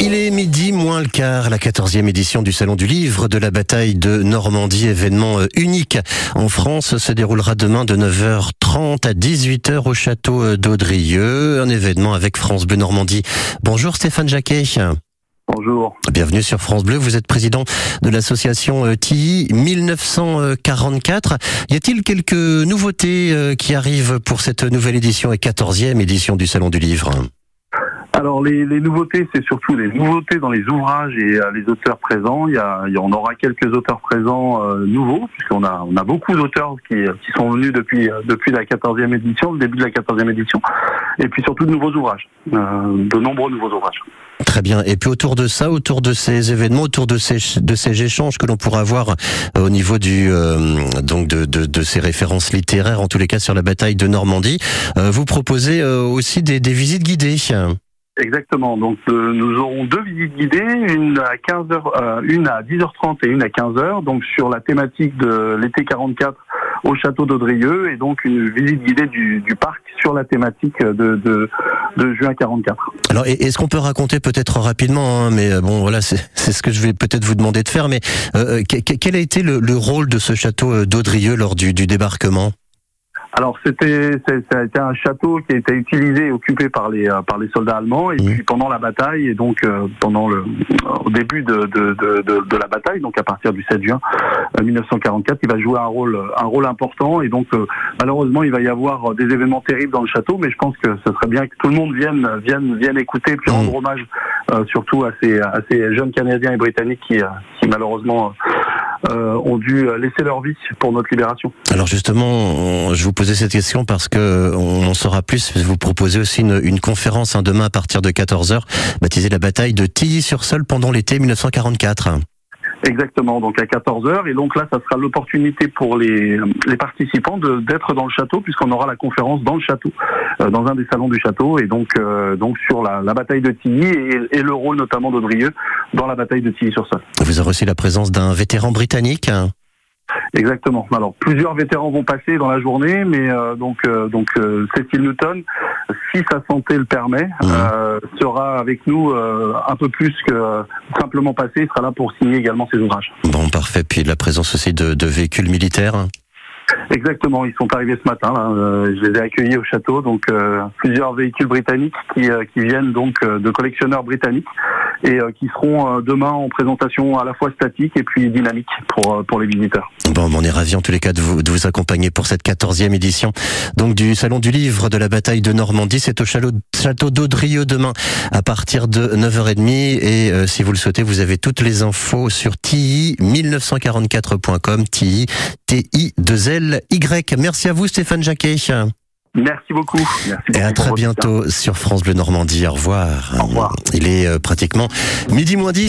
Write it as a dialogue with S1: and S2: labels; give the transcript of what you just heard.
S1: Il est midi moins le quart, la 14e édition du Salon du Livre de la bataille de Normandie, événement euh, unique en France, se déroulera demain de 9h30 à 18h au château euh, d'Audrieux, un événement avec France Bleu Normandie. Bonjour Stéphane Jacquet.
S2: Bonjour.
S1: Bienvenue sur France Bleu. Vous êtes président de l'association euh, TI 1944. Y a-t-il quelques nouveautés qui arrivent pour cette nouvelle édition et 14e édition du Salon du Livre?
S2: Alors les, les nouveautés, c'est surtout les nouveautés dans les ouvrages et euh, les auteurs présents. Il y, a, il y on aura quelques auteurs présents euh, nouveaux, puisqu'on a, on a beaucoup d'auteurs qui, qui sont venus depuis, euh, depuis la 14e édition, le début de la 14e édition, et puis surtout de nouveaux ouvrages, de nombreux nouveaux ouvrages.
S1: Très bien. Et puis autour de ça, autour de ces événements, autour de ces de ces échanges que l'on pourra avoir au niveau du donc de, de, de, ces références littéraires, en tous les cas sur la bataille de Normandie, vous proposez aussi des, des visites guidées.
S2: Exactement. Donc euh, nous aurons deux visites guidées, une à 15 h euh, une à 10h30 et une à 15h, donc sur la thématique de l'été 44 au château d'Audrieux et donc une visite guidée du, du parc sur la thématique de, de, de juin 44.
S1: Alors est-ce qu'on peut raconter peut-être rapidement, hein, mais euh, bon voilà c'est ce que je vais peut-être vous demander de faire, mais euh, quel a été le, le rôle de ce château d'Audrieux lors du, du débarquement?
S2: Alors c'était ça a été un château qui a été utilisé et occupé par les euh, par les soldats allemands et puis pendant la bataille et donc euh, pendant le au début de de, de, de, la bataille donc à partir du 7 juin 1944 euh, il va jouer un rôle un rôle important et donc malheureusement il va y avoir des événements terribles dans le château mais je pense que ce serait bien que tout le monde vienne vienne vienne écouter puis rendre hommage surtout à ces à ces jeunes canadiens et britanniques qui qui malheureusement euh, ont dû laisser leur vie pour notre libération.
S1: Alors justement, je vous posais cette question parce que on en saura plus. Vous proposez aussi une, une conférence hein, demain à partir de 14h, baptisée la bataille de Tilly-sur-Seul pendant l'été 1944.
S2: Exactement, donc à 14h. Et donc là, ça sera l'opportunité pour les, les participants d'être dans le château, puisqu'on aura la conférence dans le château, euh, dans un des salons du château, et donc, euh, donc sur la, la, bataille de Tilly et, et, le rôle notamment d'Audrieux dans la bataille de Tilly-sur-Seul.
S1: Vous avez reçu la présence d'un vétéran britannique
S2: Exactement. Alors plusieurs vétérans vont passer dans la journée, mais euh, donc euh, donc euh, Cécile Newton, si sa santé le permet, mmh. sera avec nous un peu plus que simplement passer. Il sera là pour signer également ses ouvrages.
S1: Bon, parfait. Puis la présence aussi de, de véhicules militaires.
S2: Exactement, ils sont arrivés ce matin. Euh, je les ai accueillis au château, donc euh, plusieurs véhicules britanniques qui, euh, qui viennent donc de collectionneurs britanniques et qui seront demain en présentation à la fois statique et puis dynamique pour pour les visiteurs.
S1: Bon, on est ravis en tous les cas de vous, de vous accompagner pour cette 14e édition donc du salon du livre de la bataille de Normandie. C'est au château d'Audrieux demain à partir de 9h30 et si vous le souhaitez, vous avez toutes les infos sur ti1944.com, ti t i 2 l y. Merci à vous Stéphane Jacquet.
S2: Merci beaucoup.
S1: Et à très bientôt sur France Bleu Normandie. Au revoir.
S2: Au revoir.
S1: Il est euh, pratiquement midi moins 10.